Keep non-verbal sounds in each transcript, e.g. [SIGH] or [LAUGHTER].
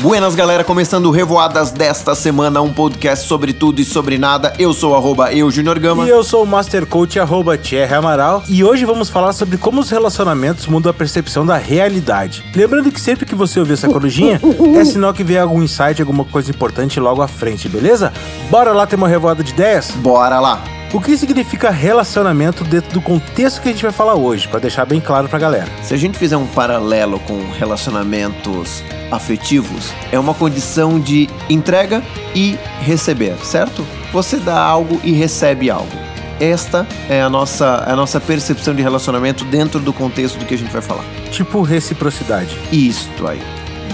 Buenas galera, começando o Revoadas desta semana, um podcast sobre tudo e sobre nada. Eu sou arroba eu, Junior Gama. E eu sou o Master Coach, arroba Thierry Amaral. E hoje vamos falar sobre como os relacionamentos mudam a percepção da realidade. Lembrando que sempre que você ouvir essa corujinha, é sinal que vem algum insight, alguma coisa importante logo à frente, beleza? Bora lá ter uma revoada de ideias? Bora lá! O que significa relacionamento dentro do contexto que a gente vai falar hoje, para deixar bem claro pra galera. Se a gente fizer um paralelo com relacionamentos afetivos, é uma condição de entrega e receber, certo? Você dá algo e recebe algo. Esta é a nossa, a nossa percepção de relacionamento dentro do contexto do que a gente vai falar. Tipo reciprocidade. Isto aí.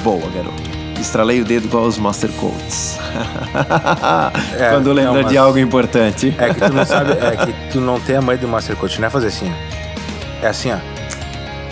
Boa, garoto. Estralei o dedo igual os Master Coats. [LAUGHS] É, Quando lembra não, de algo importante. É que tu não sabe, é que [LAUGHS] tu não tem a mãe do Master Coach, não é fazer assim, ó. É assim, ó.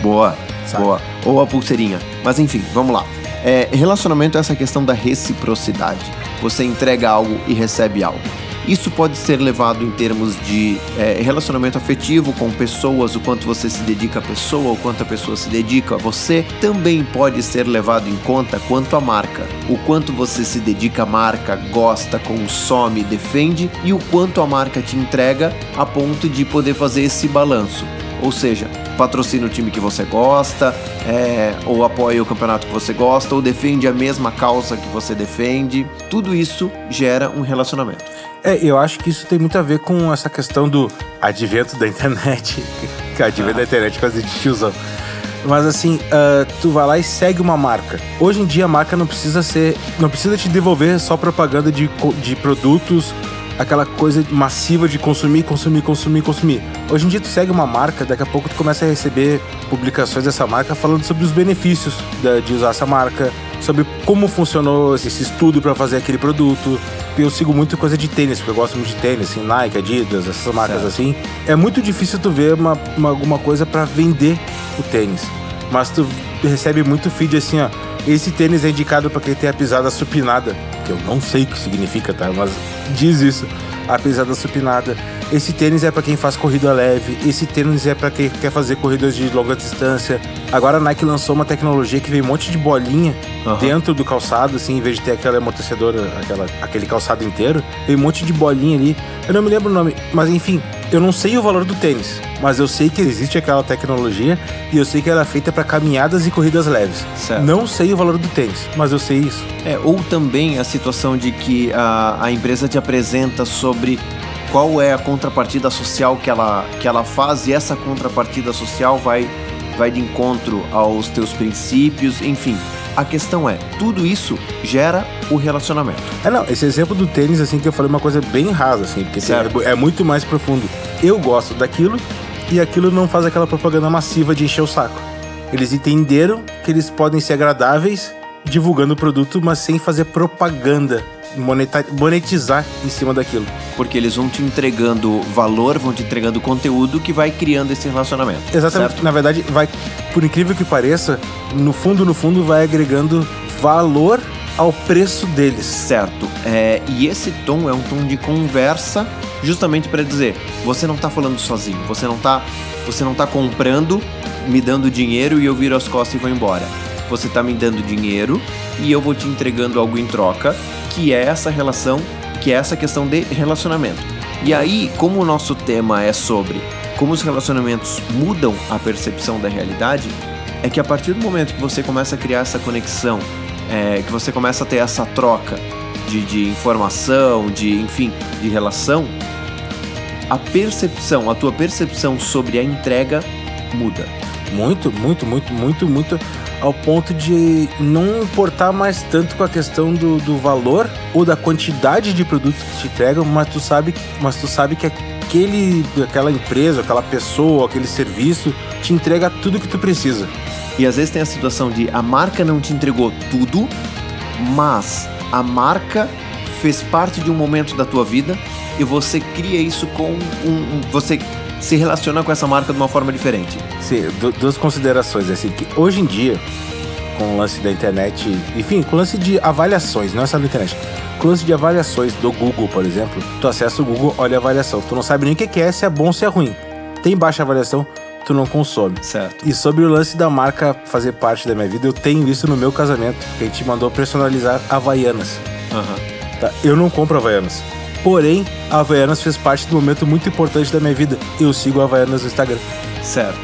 Boa, Sabe? boa. Ou a pulseirinha. Mas enfim, vamos lá. É, relacionamento é essa questão da reciprocidade. Você entrega algo e recebe algo. Isso pode ser levado em termos de é, relacionamento afetivo com pessoas, o quanto você se dedica à pessoa, o quanto a pessoa se dedica a você. Também pode ser levado em conta quanto à marca. O quanto você se dedica à marca, gosta, consome, defende e o quanto a marca te entrega a ponto de poder fazer esse balanço. Ou seja, patrocina o time que você gosta, é, ou apoia o campeonato que você gosta, ou defende a mesma causa que você defende. Tudo isso gera um relacionamento. É, eu acho que isso tem muito a ver com essa questão do advento da internet. [LAUGHS] advento da internet é coisa de tiozão. Mas assim, ah, tu vai lá e segue uma marca. Hoje em dia a marca não precisa ser. não precisa te devolver só propaganda de, de produtos, aquela coisa massiva de consumir, consumir, consumir, consumir. Hoje em dia tu segue uma marca, daqui a pouco tu começa a receber publicações dessa marca falando sobre os benefícios de usar essa marca, sobre como funcionou esse estudo para fazer aquele produto. Eu sigo muito coisa de tênis, porque eu gosto muito de tênis, assim, Nike, Adidas, essas marcas Certo. assim. É muito difícil tu ver uma, uma- alguma coisa para vender o tênis. Mas tu recebe muito feed assim, ó. Esse tênis é indicado para quem tem a pisada supinada. Que eu não sei o que significa, tá? Mas diz isso. A pisada supinada. Esse tênis é para quem faz corrida leve. Esse tênis é para quem quer fazer corridas de longa distância. Agora a Nike lançou uma tecnologia que vem um monte de bolinha Aham. dentro do calçado, assim, em vez de ter aquela amortecedora, aquela, aquele calçado inteiro, tem um monte de bolinha ali. Eu não me lembro o nome, mas enfim, eu não sei o valor do tênis, mas eu sei que existe aquela tecnologia e eu sei que ela é feita para caminhadas e corridas leves. Certo. Não sei o valor do tênis, mas eu sei isso. É, ou também a situação de que a, a empresa te apresenta sobre qual é a contrapartida social que ela, que ela faz e essa contrapartida social vai, vai de encontro aos teus princípios, enfim. A questão é, tudo isso gera o relacionamento. É, não, esse exemplo do tênis, assim, que eu falei uma coisa bem rasa, assim, porque é, é muito mais profundo. Eu gosto daquilo e aquilo não faz aquela propaganda massiva de encher o saco. Eles entenderam que eles podem ser agradáveis divulgando o produto, mas sem fazer propaganda, monetizar em cima daquilo. Porque eles vão te entregando valor, vão te entregando conteúdo que vai criando esse relacionamento. Exatamente. certo? Na verdade, vai, por incrível que pareça, no fundo, no fundo, vai agregando valor ao preço deles. Certo. É, e esse tom é um tom de conversa, justamente para dizer, você não tá falando sozinho, você não tá, você não tá comprando, me dando dinheiro e eu viro as costas e vou embora. Você tá me dando dinheiro e eu vou te entregando algo em troca, que é essa relação, que é essa questão de relacionamento. E aí, como o nosso tema é sobre como os relacionamentos mudam a percepção da realidade, é que a partir do momento que você começa a criar essa conexão, é, que você começa a ter essa troca de, de informação, de enfim, de relação, a percepção, a tua percepção sobre a entrega muda. Muito, muito, muito, muito, muito. Ao ponto de não importar mais tanto com a questão do, do valor ou da quantidade de produtos que te entregam, mas tu sabe que, mas tu sabe que aquele, aquela empresa, aquela pessoa, aquele serviço te entrega tudo que tu precisa. E às vezes tem a situação de a marca não te entregou tudo, mas a marca fez parte de um momento da tua vida e você cria isso com um, um- você se relaciona com essa marca de uma forma diferente. Sim, du- duas considerações, assim, que hoje em dia, com o lance da internet, enfim, com o lance de avaliações, não é só da internet, com o lance de avaliações do Google, por exemplo, tu acessa o Google, olha a avaliação, tu não sabe nem o que é, se é bom ou se é ruim. Tem baixa avaliação, tu não consome. Certo. E sobre o lance da marca fazer parte da minha vida, eu tenho isso no meu casamento, que a gente mandou personalizar Havaianas. Aham. Tá? Eu não compro Havaianas. Porém, a Havaianas fez parte do momento muito importante da minha vida. Eu sigo a Havaianas no Instagram. Certo.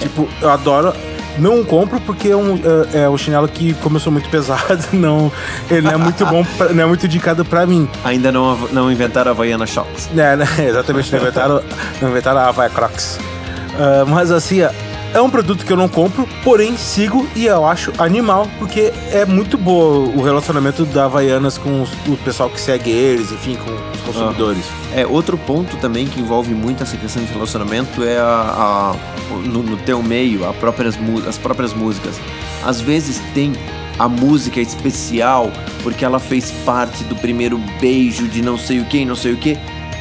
Tipo, eu adoro. Não compro porque é um, é, é um chinelo que, como eu sou muito [LAUGHS] pesado, não, ele não é muito bom, pra- não é muito indicado pra mim. Ainda não, não inventaram a Havaiana Shocks. É, né? [LAUGHS] Exatamente, não inventaram, não inventaram a Havaia Crocs. Ah, mas assim, é um produto que eu não compro, porém sigo e eu acho animal, porque é muito boa o relacionamento da Havaianas com os- o pessoal que segue eles, enfim, com os consumidores. É, outro ponto também que envolve muito essa questão de relacionamento é a, a- no, no teu meio, a próprias, as próprias músicas. Às vezes tem a música especial porque ela fez parte do primeiro beijo de não sei o que, não sei o que.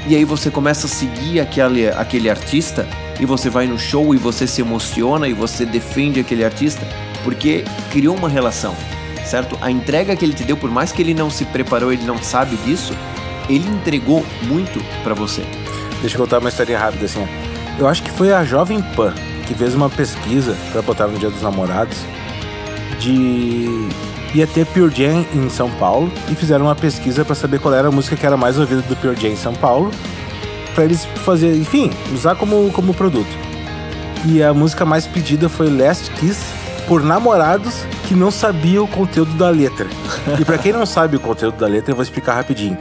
E aí você começa a seguir aquele, aquele artista e você vai no show e você se emociona e você defende aquele artista porque criou uma relação, certo? A entrega que ele te deu, por mais que ele não se preparou, ele não sabe disso, ele entregou muito pra você. Deixa eu contar uma historinha rápida assim. Eu acho que foi a Jovem Pan que fez uma pesquisa pra botar no Dia dos Namorados de ia ter Pure Jam em São Paulo e fizeram uma pesquisa pra saber qual era a música que era mais ouvida do Pure Jam em São Paulo pra eles fazer, enfim, usar como como produto. E a música mais pedida foi Last Kiss por namorados que não sabiam o conteúdo da letra. E pra quem não sabe o conteúdo da letra, eu vou explicar rapidinho.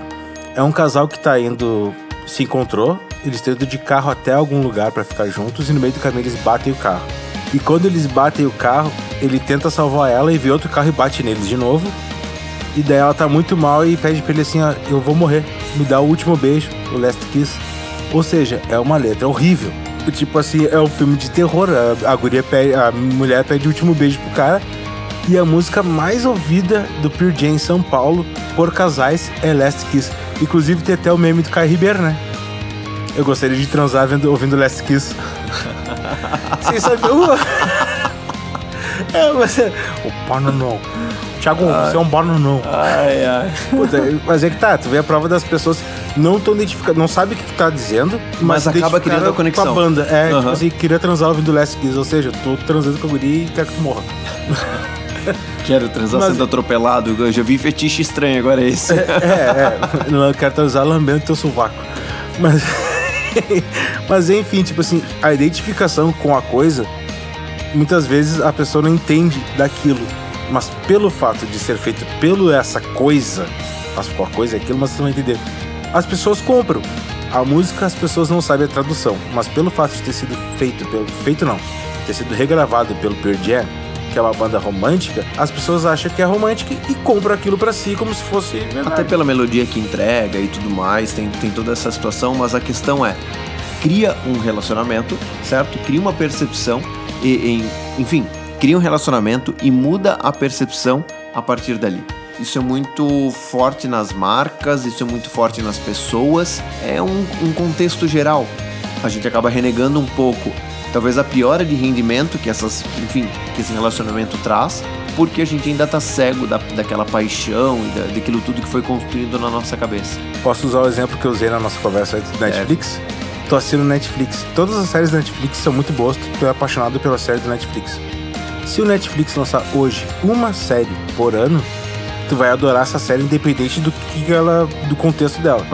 É um casal que tá indo. Se encontrou, eles estão indo de carro até algum lugar pra ficar juntos e no meio do caminho eles batem o carro. E quando eles batem o carro, ele tenta salvar ela e vê outro carro e bate neles de novo. E daí ela tá muito mal e pede pra ele assim: ó, Eu vou morrer, me dá o último beijo, o last kiss. Ou seja, é uma letra horrível. Tipo assim, é um filme de terror. A, a, guria pede, a mulher pede o último beijo pro cara. E a música mais ouvida do Pure Jam em São Paulo por casais é Last Kiss. Inclusive tem até o meme do Caio Ribeiro, né? Eu gostaria de transar vendo, ouvindo Last Kiss. [LAUGHS] Vocês sabem. Uh, é, você. O bananão. Thiago, você é um bananão. Ai, ai. Puta, mas é que tá, tu vê a prova das pessoas não tão identificadas, não sabe o que, tá dizendo, Mas mas, acaba criando a conexão. Com a banda. É, Aham. tipo assim, queria transar ouvindo Last Kiss, ou seja, tô transando com a guria e quero que tu morra. [LAUGHS] Quero transar Mas- sendo atropelado. Eu já vi fetiche estranho, agora é esse. É, é, [LAUGHS] não quero transar lambendo teu sovaco. Mas, [LAUGHS] mas enfim, tipo assim, a identificação com a coisa, muitas vezes a pessoa não entende daquilo. Mas pelo fato de ser feito pelo essa coisa, mas qual coisa é aquilo, mas você não vai entender. As pessoas compram. A música as pessoas não sabem a tradução, mas pelo fato de ter sido feito pelo feito não, ter sido regravado pelo Pearl Jam, que é uma banda romântica, as pessoas acham que é romântica e compram aquilo pra si como se fosse verdade. Até pela melodia que entrega e tudo mais, tem, tem toda essa situação, mas a questão é: cria um relacionamento, certo? Cria uma percepção, e, enfim, cria um relacionamento e muda a percepção a partir dali. Isso é muito forte nas marcas, isso é muito forte nas pessoas, é um, um contexto geral. A gente acaba renegando um pouco, talvez a piora de rendimento que essas, enfim, que esse relacionamento traz, porque a gente ainda tá cego da, daquela paixão e da, daquilo tudo que foi construído na nossa cabeça. Posso usar o exemplo que eu usei na nossa conversa antes do Netflix? Tô assistindo Netflix. Todas as séries da Netflix são muito boas, é apaixonado pela série do Netflix. Se o Netflix lançar hoje uma série por ano, tu vai adorar essa série independente do que ela do contexto dela,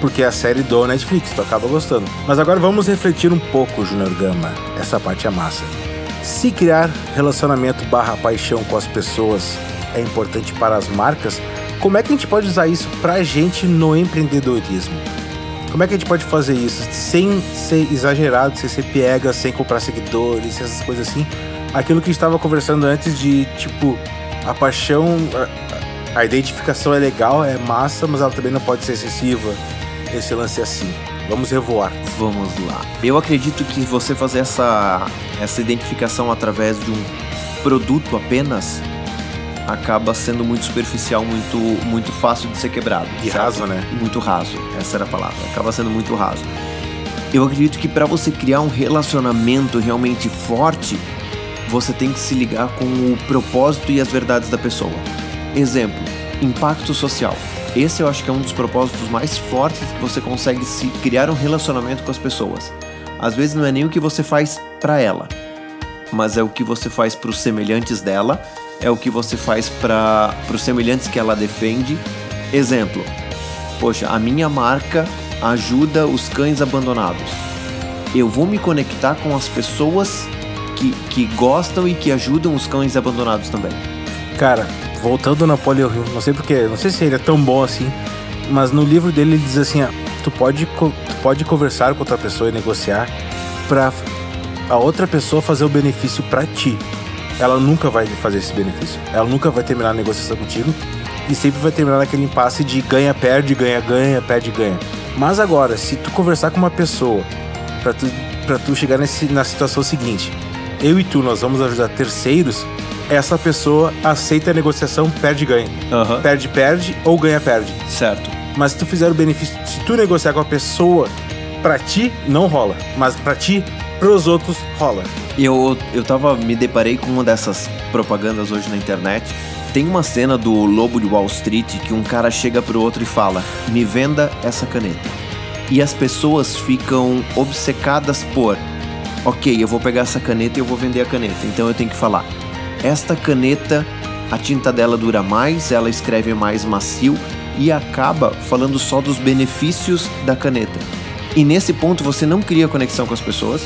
porque é a série do Netflix, tu acaba gostando. Mas agora vamos refletir um pouco, Junior Gama. Essa parte é massa. Se criar relacionamento barra paixão com as pessoas é importante para as marcas, como é que a gente pode usar isso pra gente no empreendedorismo? Como é que a gente pode fazer isso sem ser exagerado, sem ser piega, sem comprar seguidores, essas coisas assim? Aquilo que a gente estava conversando antes de, tipo, a paixão, a, identificação é legal, é massa, mas ela também não pode ser excessiva. Esse lance é assim. Vamos revoar. Vamos lá. Eu acredito que você fazer essa, essa identificação através de um produto apenas acaba sendo muito superficial, muito, muito fácil de ser quebrado. E raso, né? Muito raso, essa era a palavra. Acaba sendo muito raso. Eu acredito que para você criar um relacionamento realmente forte, você tem que se ligar com o propósito e as verdades da pessoa. Exemplo, impacto social. Esse eu acho que é um dos propósitos mais fortes que você consegue se criar um relacionamento com as pessoas. às vezes não é nem o que você faz para ela, mas é o que você faz para os semelhantes dela, é o que você faz para os semelhantes que ela defende. Exemplo: Poxa, a minha marca ajuda os cães abandonados. Eu vou me conectar com as pessoas que, que gostam e que ajudam os cães abandonados também. Cara, voltando na Napoleão Hill, não sei porque, não sei se ele é tão bom assim, mas no livro dele ele diz assim, ó, tu pode, tu pode conversar com outra pessoa e negociar para a outra pessoa fazer o benefício para ti. Ela nunca vai fazer esse benefício. Ela nunca vai terminar a negociação contigo e sempre vai terminar naquele impasse de ganha, perde, ganha, ganha, perde, ganha. Mas agora, se tu conversar com uma pessoa para tu, pra tu chegar nesse, na situação seguinte, eu e tu nós vamos ajudar terceiros, essa pessoa aceita a negociação perde-ganha. Uhum. Perde-perde ou ganha-perde. Certo. Mas se tu fizer o benefício, se tu negociar com a pessoa, pra ti não rola. Mas pra ti, pros outros rola. Eu, eu tava, me deparei com uma dessas propagandas hoje na internet. Tem uma cena do Lobo de Wall Street que um cara chega pro outro e fala: Me venda essa caneta. E as pessoas ficam obcecadas por: Ok, eu vou pegar essa caneta e eu vou vender a caneta. Então eu tenho que falar: Esta caneta, a tinta dela dura mais, ela escreve mais macio e acaba falando só dos benefícios da caneta. E nesse ponto você não cria conexão com as pessoas,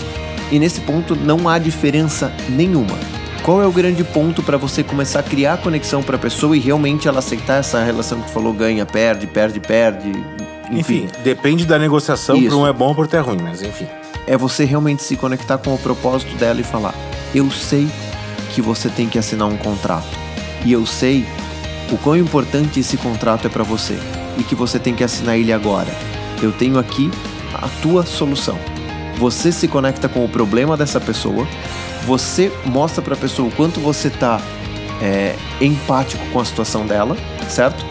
e nesse ponto não há diferença nenhuma. Qual é o grande ponto para você começar a criar conexão para a pessoa e realmente ela aceitar essa relação que tu falou ganha, perde, perde, perde, enfim. Enfim, depende da negociação, para um é bom, para outro é ruim, mas enfim. É você realmente se conectar com o propósito dela e falar: "Eu sei que você tem que assinar um contrato. E eu sei o quão importante esse contrato é para você e que você tem que assinar ele agora. Eu tenho aqui a tua solução. Você se conecta com o problema dessa pessoa, você mostra para a pessoa o quanto você tá é, empático com a situação dela, certo?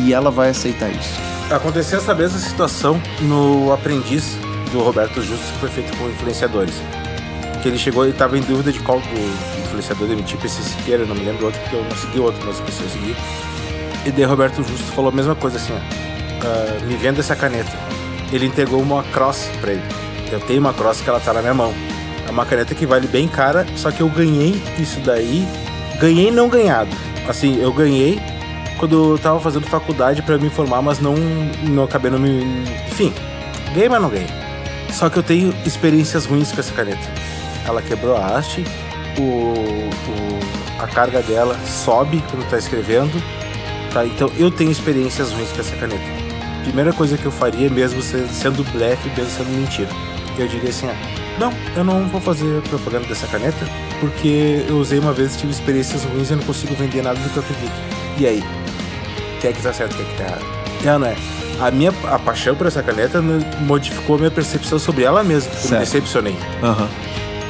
E ela vai aceitar isso. Aconteceu essa mesma situação no Aprendiz do Roberto Justus, que foi feito com influenciadores. Que ele chegou e estava em dúvida de qual do influenciador demitir PC Siqueira, não me lembro outro, porque eu não segui outro, mas PC eu segui. E daí Roberto Justus falou a mesma coisa assim, ó, "Ah, me venda essa caneta. Ele entregou uma cross pra ele. Eu tenho uma cross que ela tá na minha mão. É uma caneta que vale bem cara, só que eu ganhei isso daí, ganhei não ganhado. Assim, eu ganhei quando eu tava fazendo faculdade pra me formar, mas não, não acabei não me. Enfim, ganhei, mas não ganhei. Só que eu tenho experiências ruins com essa caneta. Ela quebrou a haste, o, o- a carga dela sobe quando tá escrevendo. Tá? Então eu tenho experiências ruins com essa caneta. Primeira coisa que eu faria, mesmo se- sendo blefe, mesmo sendo mentira, eu diria assim: ah, não, eu não vou fazer propaganda dessa caneta, porque eu usei uma vez tive experiências ruins e eu não consigo vender nada do que eu acredito. E aí? Quem é que tá certo, quem é que tá errado? É, não é? A minha a paixão por essa caneta modificou a minha percepção sobre ela mesma. Eu me decepcionei. Aham.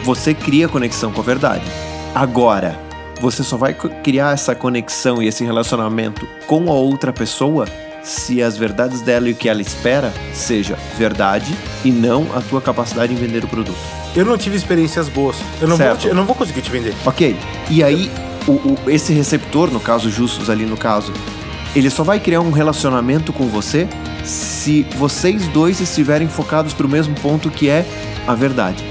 Você cria conexão com a verdade. Agora, você só vai criar essa conexão e esse relacionamento com a outra pessoa se as verdades dela e o que ela espera seja verdade e não a tua capacidade em vender o produto. Eu não tive experiências boas. Eu não, vou, Certo. eu não vou conseguir te vender. Ok. E aí, o, o- esse receptor, no caso, Justus ali no caso, ele só vai criar um relacionamento com você se vocês dois estiverem focados para o mesmo ponto que é a verdade.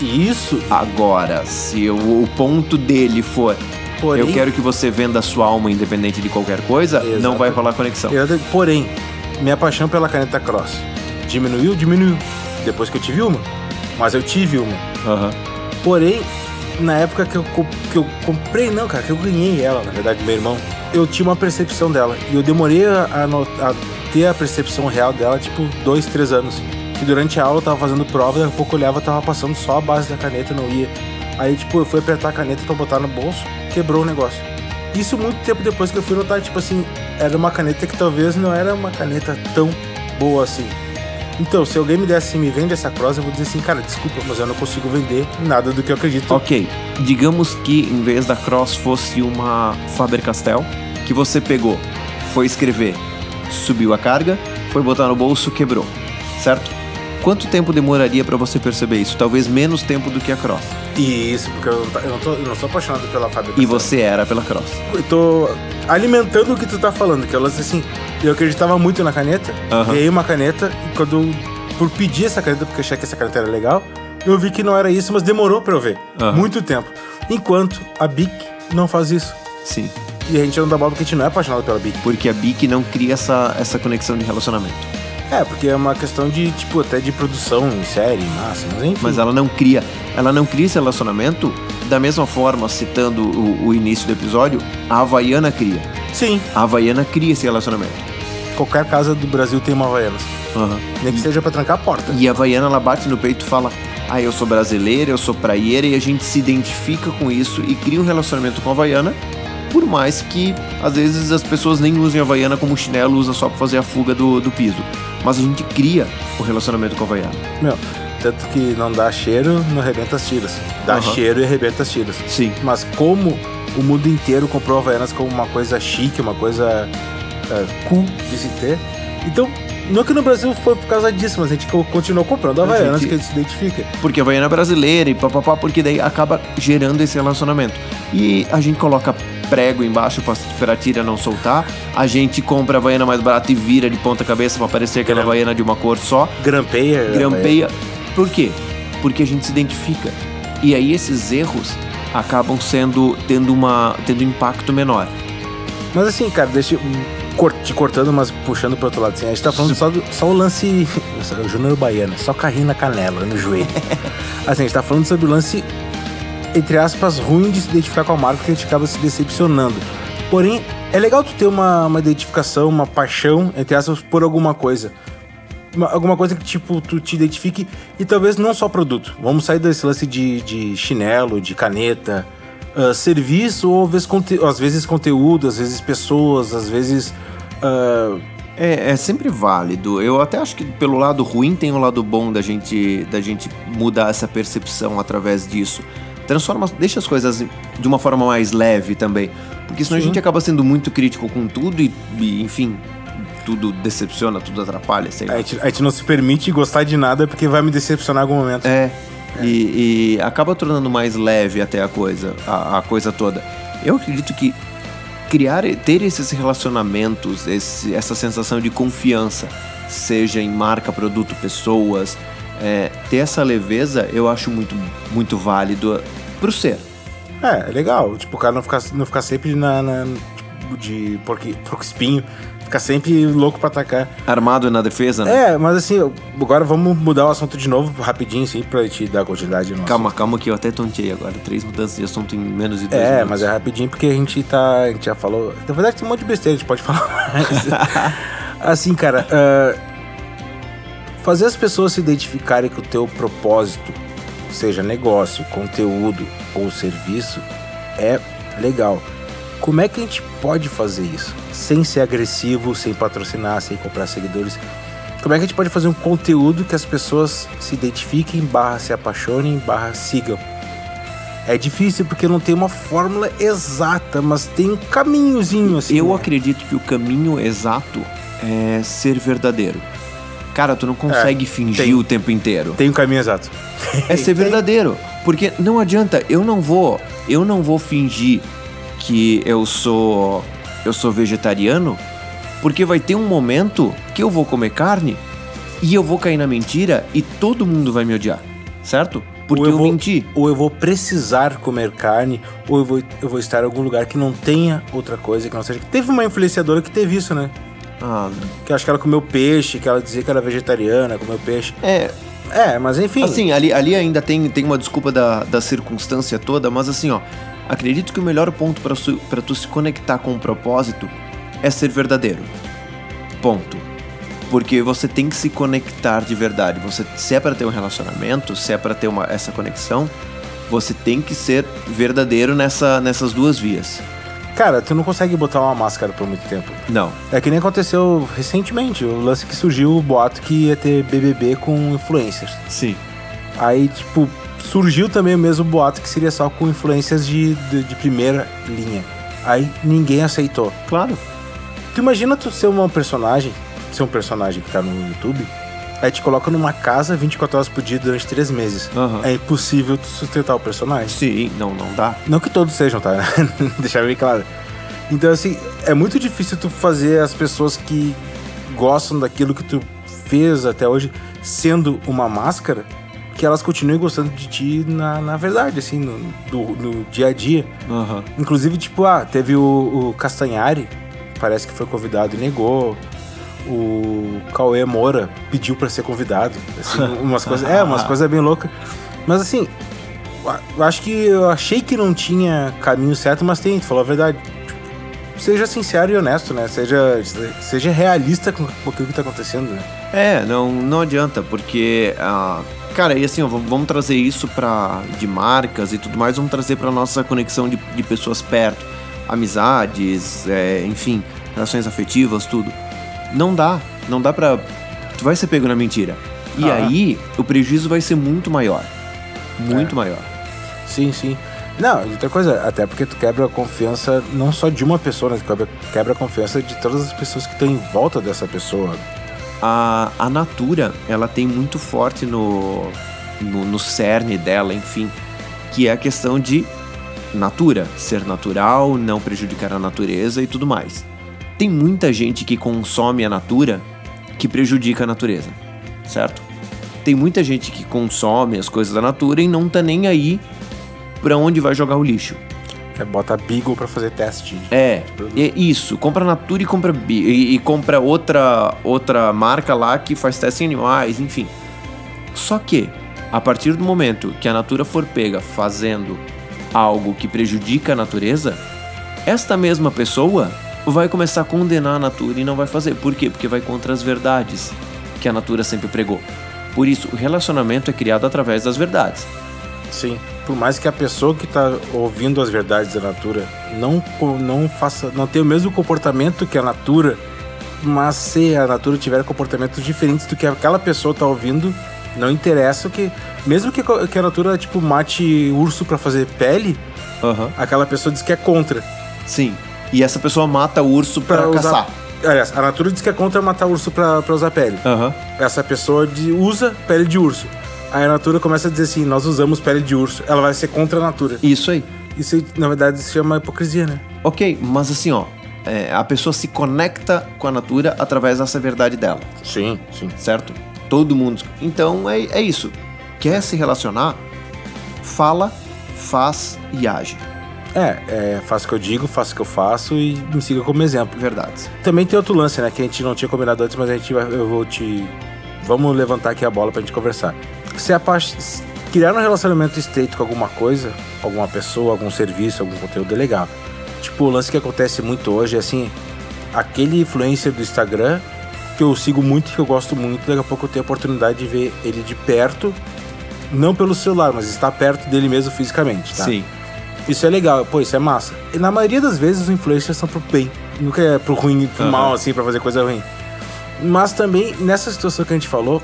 E isso, Agora, se o, o ponto dele for porém. eu quero que você venda a sua alma independente de qualquer coisa, não Exato. vai rolar conexão. Eu- Porém, minha paixão pela caneta Cross diminuiu, diminuiu. Depois que eu tive uma. Mas eu tive uma. Aham. Porém, na época que eu, que eu comprei, não, cara, que eu ganhei ela, na verdade, meu irmão, eu tinha uma percepção dela. E eu demorei a, a a ter a percepção real dela, tipo, dois, três anos. Que durante a aula eu tava fazendo prova, daqui a pouco eu olhava, tava passando só a base da caneta, não ia. Aí, tipo, eu fui apertar a caneta pra botar no bolso, quebrou o negócio. Isso muito tempo depois que eu fui notar, tipo assim, era uma caneta que talvez não era uma caneta tão boa assim. Então, se alguém me desse assim, me vende essa cross, eu vou dizer assim, cara, desculpa, mas eu não consigo vender nada do que eu acredito. Ok, digamos que em vez da Cross fosse uma Faber-Castell, que você pegou, foi escrever, subiu a carga, foi botar no bolso, quebrou, certo? Quanto tempo demoraria pra você perceber isso? Talvez menos tempo do que a Cross. E isso, porque eu não, eu não, tô, eu não sou apaixonado pela fábrica. E você era pela Cross. Eu tô alimentando o que tu tá falando, que eu lance assim, eu acreditava muito na caneta, ganhei uma caneta, e quando, por pedir essa caneta, porque eu achei que essa caneta era legal, eu vi que não era isso, mas demorou pra eu ver. Aham. Muito tempo. Enquanto a Bic não faz isso. Sim. E a gente não dá bola porque a gente não é apaixonado pela Bic. Porque a Bic não cria essa, essa conexão de relacionamento. É, porque é uma questão de, tipo, até de produção em série, em massa, mas enfim. Mas ela não cria. Ela não cria esse relacionamento da mesma forma, citando o, o início do episódio, a Havaiana cria. Sim, A Havaiana cria esse relacionamento. qualquer casa do Brasil tem uma Havaianas. Aham. Nem que seja pra trancar a porta. E a Havaiana, ela bate no peito e fala: Ah, eu sou brasileira, eu sou praieira, e a gente se identifica com isso e cria um relacionamento com a Havaiana. Por mais que, às vezes, as pessoas nem usem a Havaiana como chinelo, usa só pra fazer a fuga do, do piso. Mas a gente cria o relacionamento com a Havaiana. Meu, tanto que não dá cheiro, não arrebenta as tiras. Dá Aham. cheiro e arrebenta as tiras. Sim. Mas como o mundo inteiro comprou Havaianas como uma coisa chique, uma coisa é, cool de se ter, então, não que no Brasil foi por causa disso, mas a gente co- continuou comprando Havaianas gente- que a gente se identifica. Porque a Havaiana é brasileira e papapá, porque daí acaba gerando esse relacionamento. E a gente coloca prego embaixo pra, pra tira não soltar. A gente compra a Havaiana mais barata e vira de ponta cabeça pra parecer aquela Gram- Havaiana de uma cor só. Grampeia. Grampeia. Por quê? Porque a gente se identifica. E aí esses erros acabam sendo tendo uma tendo impacto menor. Mas assim, cara, deixa te cortando, mas puxando pro outro lado. Assim, a gente tá falando só, do, só o lance. [LAUGHS] Júnior Baiano, só carrinho na canela, no joelho. [LAUGHS] assim, a gente tá falando sobre o lance, entre aspas, ruim de se identificar com a marca, que a gente acaba se decepcionando. Porém, é legal tu ter uma, uma identificação, uma paixão, entre aspas, por alguma coisa. Uma- alguma coisa que, tipo, tu te identifique e talvez não só produto. Vamos sair desse lance de, de chinelo, de caneta, ah, serviço ou às vezes, conteúdo, às vezes pessoas, às vezes. ah, É, é sempre válido. Eu até acho que pelo lado ruim tem o lado bom da gente da gente mudar essa percepção através disso. Transforma, deixa as coisas de uma forma mais leve também. Porque senão Sim. a gente acaba sendo muito crítico com tudo e, e, enfim, tudo decepciona, tudo atrapalha, sei lá. a, gente, a gente não se permite gostar de nada porque vai me decepcionar em algum momento. É. E, e acaba tornando mais leve até a coisa, a, a coisa toda. Eu acredito que criar, ter esses relacionamentos, esse- essa sensação de confiança, seja em marca, produto, pessoas, é, ter essa leveza, eu acho muito, muito válido pro ser. É, é legal. Tipo, o cara não ficar, não ficar sempre na. na- tipo, de porco, porco espinho. Ficar sempre louco pra atacar. Armado na defesa, né? É, mas assim, agora vamos mudar o assunto de novo, rapidinho, assim, pra te dar continuidade Calma, calma que eu até tontei agora. Três mudanças de assunto em menos de dois É, minutos. mas é rapidinho porque a gente tá. A gente já falou. Na verdade, tem um monte de besteira, a gente pode [LAUGHS] falar mais. [LAUGHS] assim, cara, ah, fazer as pessoas se identificarem com o teu propósito, seja negócio, conteúdo ou serviço, é legal. Como é que a gente pode fazer isso? Sem ser agressivo, sem patrocinar, sem comprar seguidores. Como é que a gente pode fazer um conteúdo que as pessoas se identifiquem, barra se apaixonem, barra sigam? É difícil porque não tem uma fórmula exata, mas tem um caminhozinho assim. Eu né? acredito que o caminho exato é ser verdadeiro. Cara, tu não consegue fingir tem. o tempo inteiro. Tem um caminho exato. É ser [LAUGHS] verdadeiro. Porque não adianta, eu não vou, eu não vou fingir que eu sou eu sou vegetariano, porque vai ter um momento que eu vou comer carne e eu vou cair na mentira e todo mundo vai me odiar, certo? Porque Ou eu, vou, menti. Ou eu vou precisar comer carne, ou eu vou, eu vou estar em algum lugar que não tenha outra coisa, que não seja. Teve uma influenciadora que teve isso, né? Ah, Que acho que ela comeu peixe, que ela dizia que era vegetariana, comeu peixe. é, É, mas enfim. Assim, ali, ali ainda tem, tem uma desculpa da, da circunstância toda, mas assim, ó, acredito que o melhor ponto pra tu se conectar com o propósito é ser verdadeiro. Ponto. Porque você tem que se conectar de verdade. Você, se é pra ter um relacionamento, se é pra ter uma, essa conexão, você tem que ser verdadeiro nessa, nessas duas vias. Cara, tu não consegue botar uma máscara por muito tempo. Não. É que nem aconteceu recentemente, o lance que surgiu o boato que ia ter BBB com influencers. Sim. Aí, tipo, surgiu também o mesmo boato que seria só com influências de, de, de primeira linha. Aí ninguém aceitou. Claro. Tu imagina tu ser uma personagem, ser um personagem que tá no YouTube, aí te coloca numa casa 24 horas por dia durante três meses. Aham. É impossível tu sustentar o personagem. Sim, não, não dá. Não que todos sejam, tá? [LAUGHS] Deixar bem claro. Então, assim, é muito difícil tu fazer as pessoas que gostam daquilo que tu fez até hoje, sendo uma máscara, que elas continuem gostando de ti na, na verdade, assim, no, do- no dia a dia. Aham. Inclusive, tipo, ah, teve o, o Castanhari, parece que foi convidado e negou. O Cauê Moura pediu pra ser convidado. Assim, umas coisas. É, umas [LAUGHS] coisas bem loucas. Mas assim, eu acho que eu achei que não tinha caminho certo, mas tem, tu falou a verdade. Tipo, Seja sincero e honesto, né? Seja, seja realista com aquilo que tá acontecendo, né? É, não, não adianta, porque. ah, cara, e assim, ó, vamos, vamos trazer isso pra, de marcas e tudo mais, vamos trazer pra nossa conexão de, de pessoas perto. Amizades, é, enfim, relações afetivas, tudo. Não dá, não dá pra. Tu vai ser pego na mentira. E Ah. aí, o prejuízo vai ser muito maior. Muito maior. Sim, sim. Não, outra coisa, até porque tu quebra a confiança não só de uma pessoa, né? Tu quebra, quebra a confiança de todas as pessoas que estão em volta dessa pessoa. A, a Natura, ela tem muito forte no, no, no cerne dela, enfim, que é a questão de natura, ser natural, não prejudicar a natureza e tudo mais. Tem muita gente que consome a natura que prejudica a natureza, certo? Tem muita gente que consome as coisas da natura e não tá nem aí pra onde vai jogar o lixo. É, bota Beagle pra fazer teste. É, é isso. Compra Natura e compra e, e compra outra outra marca lá que faz teste em animais, enfim. Só que a partir do momento que a Natura for pega fazendo algo que prejudica a natureza, esta mesma pessoa vai começar a condenar a Natura e não vai fazer. Por quê? Porque vai contra as verdades que a Natura sempre pregou. Por isso, o relacionamento é criado através das verdades. Sim. Por mais que a pessoa que tá ouvindo as verdades da Natura não, não faça. não tenha o mesmo comportamento que a Natura, mas se a Natura tiver comportamentos diferentes do que aquela pessoa tá ouvindo, não interessa que. Mesmo que, que a Natura, tipo, mate urso pra fazer pele, Aham. aquela pessoa diz que é contra. Sim. E essa pessoa mata o urso pra, usar. caçar. Aliás, a Natura diz que é contra matar urso pra, pra usar pele. Aham. Essa pessoa de- usa pele de urso. Aí a Natura começa a dizer assim: nós usamos pele de urso. Ela vai ser contra a Natura. Isso aí. Isso, na verdade, se chama hipocrisia, né? Ok, mas assim, ó, é, a pessoa se conecta com a natura através dessa verdade dela, Sim, sim. certo? Todo mundo. Então é, é isso. Quer se relacionar? Fala, faz e age. É, é, faço o que eu digo, faço o que eu faço e me siga como exemplo. Verdades. Também tem outro lance, né? Que a gente não tinha combinado antes, mas a gente vai, eu vou te. Vamos levantar aqui a bola pra gente conversar. Se a parte. Criar um relacionamento estreito com alguma coisa, alguma pessoa, algum serviço, algum conteúdo é legal. Tipo, o lance que acontece muito hoje é assim: aquele influencer do Instagram que eu sigo muito, que eu gosto muito, daqui a pouco eu tenho a oportunidade de ver ele de perto, não pelo celular, mas estar perto dele mesmo fisicamente, tá? Sim. Isso é legal, pô, isso é massa. E na maioria das vezes os influencers são pro bem. Nunca é pro ruim, pro Aham. mal, assim, pra fazer coisa ruim. Mas também, nessa situação que a gente falou,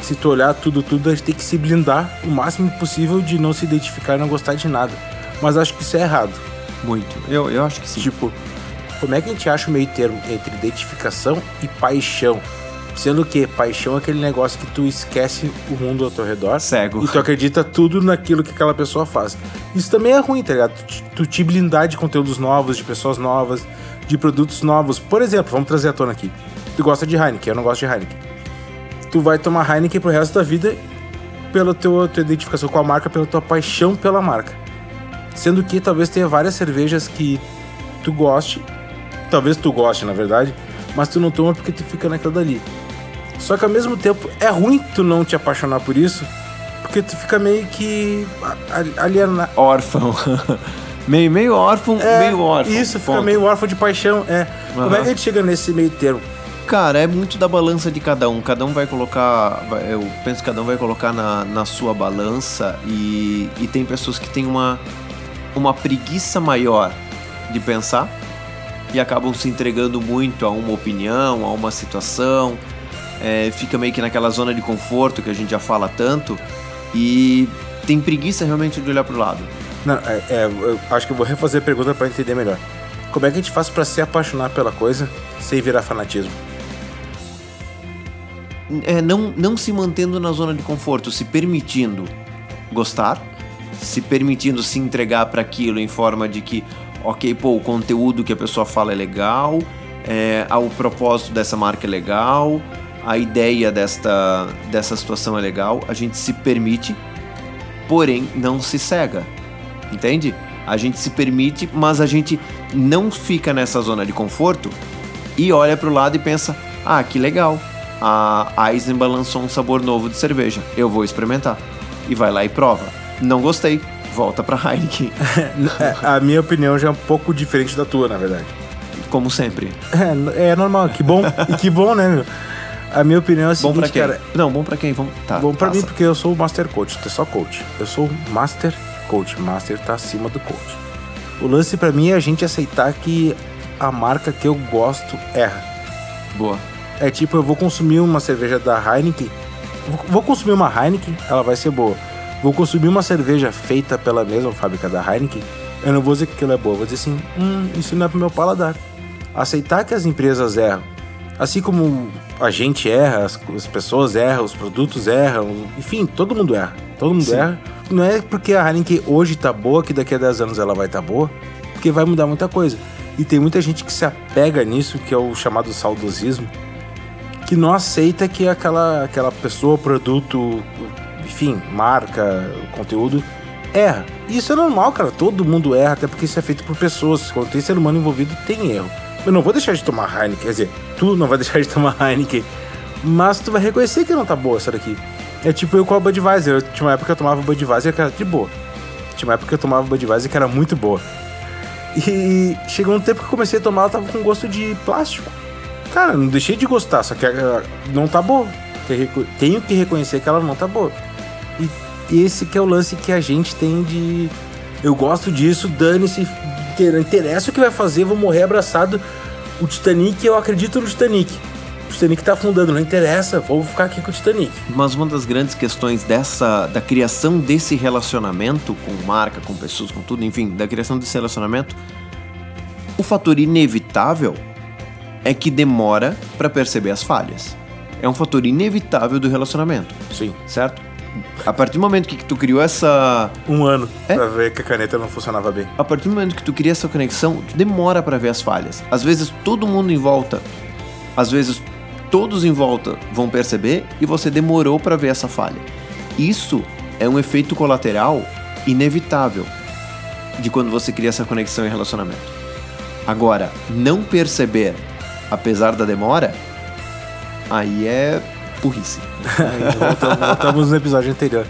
se tu olhar tudo, tudo, a gente tem que se blindar o máximo possível de não se identificar e não gostar de nada. Mas acho que isso é errado. Muito. Eu, eu acho que sim. Tipo, como é que a gente acha o meio termo entre identificação e paixão? Sendo que paixão é aquele negócio que tu esquece o mundo ao teu redor. Cego. E tu acredita tudo naquilo que aquela pessoa faz. Isso também é ruim, tá ligado? Tu, te- tu te blindar de conteúdos novos, de pessoas novas, de produtos novos. Por exemplo, vamos trazer à tona aqui. Tu gosta de Heineken, eu não gosto de Heineken. Tu vai tomar Heineken pro resto da vida pela tua, tua identificação com a marca, pela tua paixão pela marca. Sendo que talvez tenha várias cervejas que tu goste, talvez tu goste, na verdade, mas tu não toma porque tu fica naquela dali. Só que ao mesmo tempo é ruim tu não te apaixonar por isso, porque tu fica meio que a- a- aliena, Órfão. [LAUGHS] meio, meio órfão, é, meio órfão. Isso, fica Ponto. meio órfão de paixão. É. Como é que a gente chega nesse meio termo? Cara, é muito da balança de cada um. Cada um vai colocar. Eu penso que cada um vai colocar na, na sua balança e, e tem pessoas que têm uma, uma preguiça maior de pensar e acabam se entregando muito a uma opinião, a uma situação. É, fica meio que naquela zona de conforto que a gente já fala tanto e tem preguiça realmente de olhar pro lado. Não, é, é, eu acho que eu vou refazer a pergunta pra entender melhor. Como é que a gente faz pra se apaixonar pela coisa sem virar fanatismo? é, não, não se mantendo na zona de conforto, se permitindo gostar, se permitindo se entregar para aquilo em forma de que, ok, pô, o conteúdo que a pessoa fala é legal, é, ah, o propósito dessa marca é legal, a ideia desta, dessa situação é legal, a gente se permite, porém não se cega. Entende? A gente se permite, mas a gente não fica nessa zona de conforto e olha para o lado e pensa: ah, que legal, a Eisenbahn lançou um sabor novo de cerveja, eu vou experimentar. E vai lá e prova. Não gostei, volta para Heineken. [LAUGHS] a minha opinião já é um pouco diferente da tua, na verdade. Como sempre. É, é normal, que bom. e que bom, né, meu? A minha opinião é a seguinte, bom pra quem? cara. Não, bom pra quem? Vamos... Tá, bom pra passa. mim porque eu sou o Master Coach, tu é só coach. Eu sou Master Coach. Master tá acima do coach. O lance pra mim é a gente aceitar que a marca que eu gosto erra. Boa. É tipo, eu vou consumir uma cerveja da Heineken. Vou consumir uma Heineken, ela vai ser boa. Vou consumir uma cerveja feita pela mesma fábrica da Heineken. Eu não vou dizer que aquilo é boa, vou dizer assim, hum, isso não é pro meu paladar. Aceitar que as empresas erram. Assim como a gente erra, as, as pessoas erram, os produtos erram, enfim, todo mundo erra. Todo mundo Sim. erra. Não é porque a Heineken hoje tá boa que daqui a 10 anos ela vai estar tá boa, porque vai mudar muita coisa. E tem muita gente que se apega nisso, que é o chamado saudosismo, que não aceita que aquela, aquela pessoa, produto, enfim, marca, conteúdo, erra. E isso é normal, cara. Todo mundo erra, até porque isso é feito por pessoas. Quando tem ser humano envolvido, tem erro. Eu não vou deixar de tomar Heineken, quer dizer, tu não vai [LAUGHS] deixar de tomar Heineken, mas tu vai reconhecer que não tá boa essa daqui. É tipo eu com a Budweiser. Eu, tinha uma época que eu tomava Budweiser que era de boa. Tinha uma época que eu tomava Budweiser que era muito boa. E chegou um tempo que eu comecei a tomar, ela tava com gosto de plástico. Cara, não deixei de gostar, só que não tá boa. Tenho que reconhecer que ela não tá boa. E esse que é o lance que a gente tem de. Eu gosto disso, dane-se, interessa o que vai fazer, vou morrer abraçado. O Titanic, eu acredito no Titanic. O Titanic tá afundando, não interessa, vou ficar aqui com o Titanic. Mas uma das grandes questões dessa, da criação desse relacionamento com marca, com pessoas, com tudo, enfim, da criação desse relacionamento, o fator inevitável é que demora para perceber as falhas. É um fator inevitável do relacionamento. Sim. Certo? A partir do momento que tu criou essa. Um ano é? pra ver que a caneta não funcionava bem. A partir do momento que tu cria essa conexão, tu demora para ver as falhas. Às vezes todo mundo em volta, às vezes todos em volta vão perceber e você demorou para ver essa falha. Isso é um efeito colateral inevitável de quando você cria essa conexão e relacionamento. Agora, não perceber, apesar da demora, aí é burrice. Voltamos, voltamos, no episódio anterior.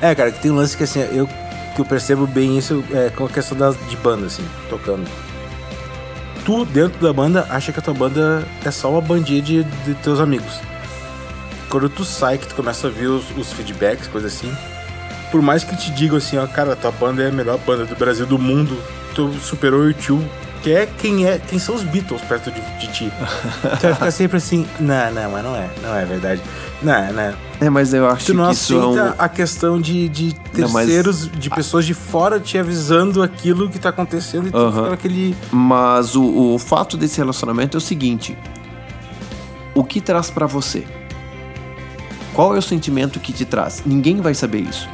É, cara, que tem um lance que assim, eu, que eu percebo bem isso é com a questão das, de banda, assim, tocando. Tu, dentro da banda, acha que a tua banda é só uma bandinha de, de teus amigos. Quando tu sai, que tu começa a ver os, os feedbacks, coisa assim, por mais que te digam assim, ó, cara, tua banda é a melhor banda do Brasil do mundo, tu superou o YouTube que é quem é quem são os Beatles perto de, de ti. tu vai ficar sempre assim, não, não, mas não é, não é verdade. Não, não. É, mas eu acho tu não que aceita isso é um... a questão de, de terceiros, não, mas... de pessoas de fora te avisando aquilo que tá acontecendo e tu aquele. Mas o, o fato desse relacionamento é o seguinte: o que traz para você? Qual é o sentimento que te traz? Ninguém vai saber isso.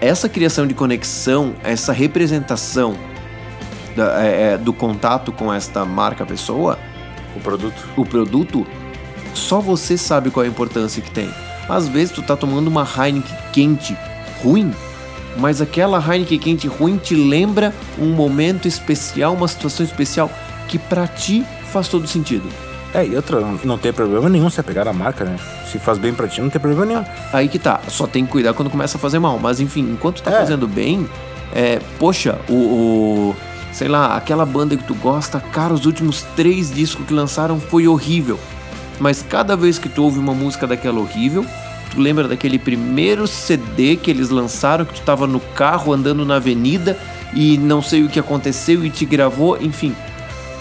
Essa criação de conexão, essa representação da, é, é, do contato com esta marca pessoa, o produto, o produto, só você sabe qual é a importância que tem. Às vezes tu tá tomando uma Heineken quente ruim, mas aquela Heineken quente ruim te lembra um momento especial, uma situação especial que para ti faz todo sentido. É, e outra, não tem problema nenhum se apegar a marca, né? Se faz bem pra ti, não tem problema nenhum. Aí que tá, só tem que cuidar quando começa a fazer mal. Mas enfim, enquanto tá é. fazendo bem, é, poxa, o, o sei lá, aquela banda que tu gosta, cara, os últimos três discos que lançaram foi horrível. Mas cada vez que tu ouve uma música daquela horrível, tu lembra daquele primeiro CD que eles lançaram, que tu tava no carro andando na avenida e não sei o que aconteceu e te gravou, enfim.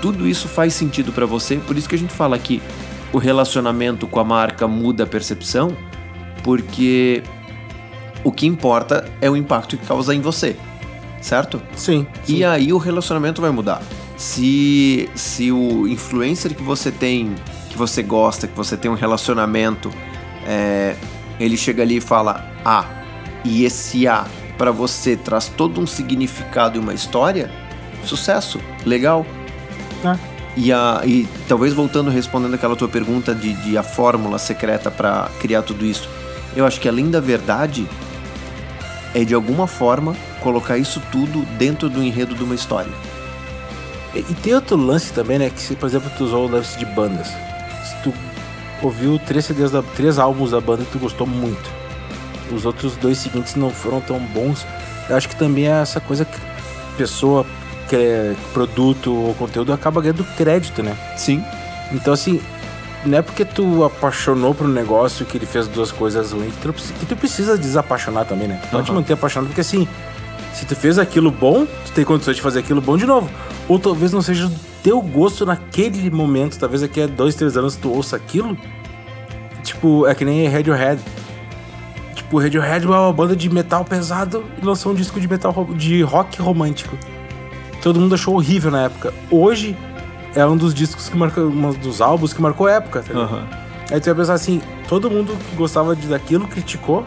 Tudo isso faz sentido para você, por isso que a gente fala que o relacionamento com a marca muda a percepção, porque o que importa é o impacto que causa em você certo? Sim, sim. E aí o relacionamento vai mudar. Se, se o influencer que você tem, que você gosta, que você tem um relacionamento, é, ele chega ali e fala A, e esse A para você traz todo um significado e uma história, sucesso, legal. É. E, a, e talvez voltando respondendo aquela tua pergunta de, de a fórmula secreta para criar tudo isso, eu acho que além da verdade é de alguma forma colocar isso tudo dentro do enredo de uma história. E, e tem outro lance também, né? Que se, por exemplo, tu usou o lance de bandas. Se tu ouviu três CDs da, três álbuns da banda e tu gostou muito. Os outros dois seguintes não foram tão bons. Eu acho que também é essa coisa que pessoa que é produto ou conteúdo acaba ganhando crédito, né? Sim. Então assim, não é porque tu apaixonou pro negócio que ele fez duas coisas ruins que tu, que tu precisa desapaixonar também, né? Tu pode Aham. manter apaixonado, porque assim, se tu fez aquilo bom, tu tem condições de fazer aquilo bom de novo. Ou talvez não seja do teu gosto naquele momento, talvez daqui a dois, três anos tu ouça aquilo. Tipo, é que nem Radiohead. Tipo, Radiohead é uma banda de metal pesado e lançou um disco de metal de rock romântico. Todo mundo achou horrível na época. Hoje é um dos discos que marcou, um dos álbuns que marcou época, tá ligado? Aham. Aí tu ia pensar assim, todo mundo que gostava de, daquilo criticou,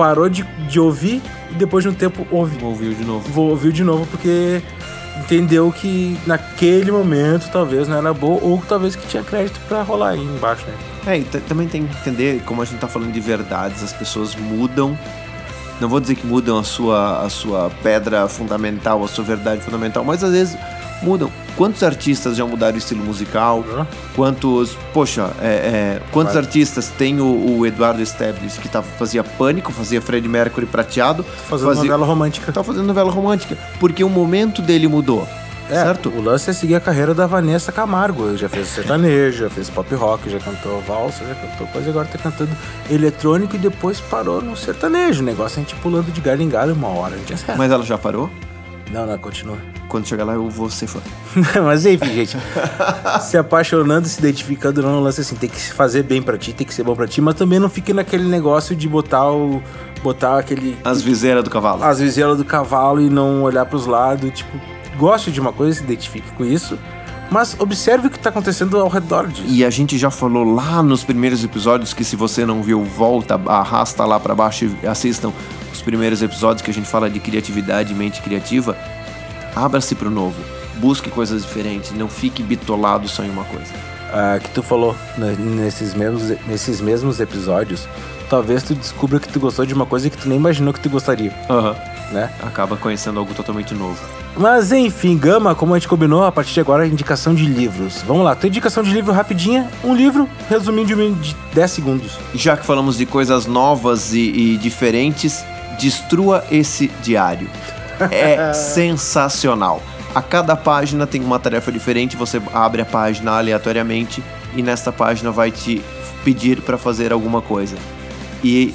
parou de, de ouvir e depois de um tempo ouve. Ouviu de novo. Vou ouvir de novo porque entendeu que naquele momento talvez não era bom ou talvez que tinha crédito pra rolar aí embaixo, né? É, e também tem que entender, como a gente tá falando de verdades, as pessoas mudam. Não vou dizer que mudam a sua, a sua pedra fundamental, a sua verdade fundamental, mas às vezes mudam. Quantos artistas já mudaram o estilo musical? Quantos. Poxa, é, é, quantos Vai. artistas tem o, o Eduardo Esteves que tava, fazia Pânico, fazia Fred Mercury prateado, Fazendo fazia, novela romântica. tá fazendo novela romântica, porque o momento dele mudou. É, certo? O lance é seguir a carreira da Vanessa Camargo. Já fez sertanejo, já fez pop rock, já cantou valsa, já cantou coisa, agora tá cantando eletrônico e depois parou no sertanejo. O negócio é a gente pulando de galho em galho uma hora, a gente acerta. Mas ela já parou? Não, não, continua. Quando chegar lá, eu vou ser fã. [LAUGHS] Mas enfim, gente. se apaixonando, se identificando, não, lance é assim, tem que se fazer bem pra ti, tem que ser bom pra ti, mas também não fique naquele negócio de botar o. botar aquele. As viseiras do cavalo. as viselas do cavalo e não olhar pros lados, tipo, goste de uma coisa, se identifique com isso, mas observe o que tá acontecendo ao redor disso. E a gente já falou lá nos primeiros episódios que se você não viu, volta, arrasta lá pra baixo e assistam os primeiros episódios que a gente fala de criatividade e mente criativa. Abra-se pro novo. Busque coisas diferentes, não fique bitolado só em uma coisa. Ah, que tu falou né, nesses mesmos, nesses mesmos episódios, talvez tu descubra que tu gostou de uma coisa que tu nem imaginou que tu gostaria, Aham. né? Acaba conhecendo algo totalmente novo. Mas enfim, Gama, como a gente combinou, a partir de agora, indicação de livros. Vamos lá, tua indicação de livro rapidinha, um livro, resumindo de um- de 10 segundos. Já que falamos de coisas novas e, e diferentes, destrua esse diário. É [LAUGHS] sensacional. A cada página tem uma tarefa diferente, você abre a página aleatoriamente e nesta página vai te pedir para fazer alguma coisa. E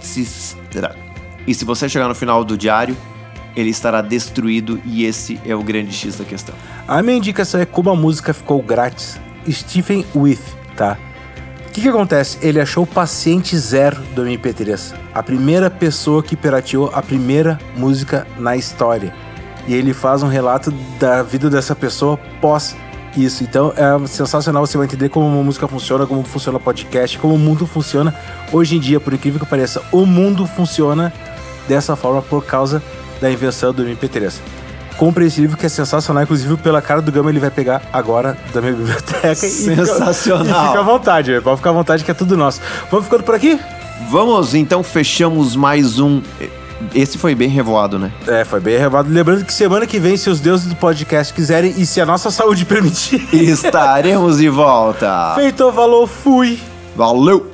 se, e se você chegar no final do diário, ele estará destruído e esse é o grande X da questão. A minha indicação é como a música ficou grátis. Stephen With, tá? O que, que acontece? Ele achou o paciente zero do MP3. A primeira pessoa que pirateou a primeira música na história. E ele faz um relato da vida dessa pessoa pós isso. Então é sensacional, você vai entender como uma música funciona, como funciona o podcast, como o mundo funciona hoje em dia, por incrível que pareça. O mundo funciona dessa forma por causa da invenção do MP3. Compre esse livro que é sensacional, inclusive pela cara do Gama ele vai pegar agora da minha biblioteca. e fica- Sensacional. [LAUGHS] E fica à vontade, pode ficar à vontade que é tudo nosso. Vamos ficando por aqui? Vamos, então fechamos mais um. Esse foi bem revoado, né? É, foi bem relevado. Lembrando que semana que vem, se os deuses do podcast quiserem e se a nossa saúde [LAUGHS] permitir. Estaremos de volta. Feito, falou, fui! Valeu!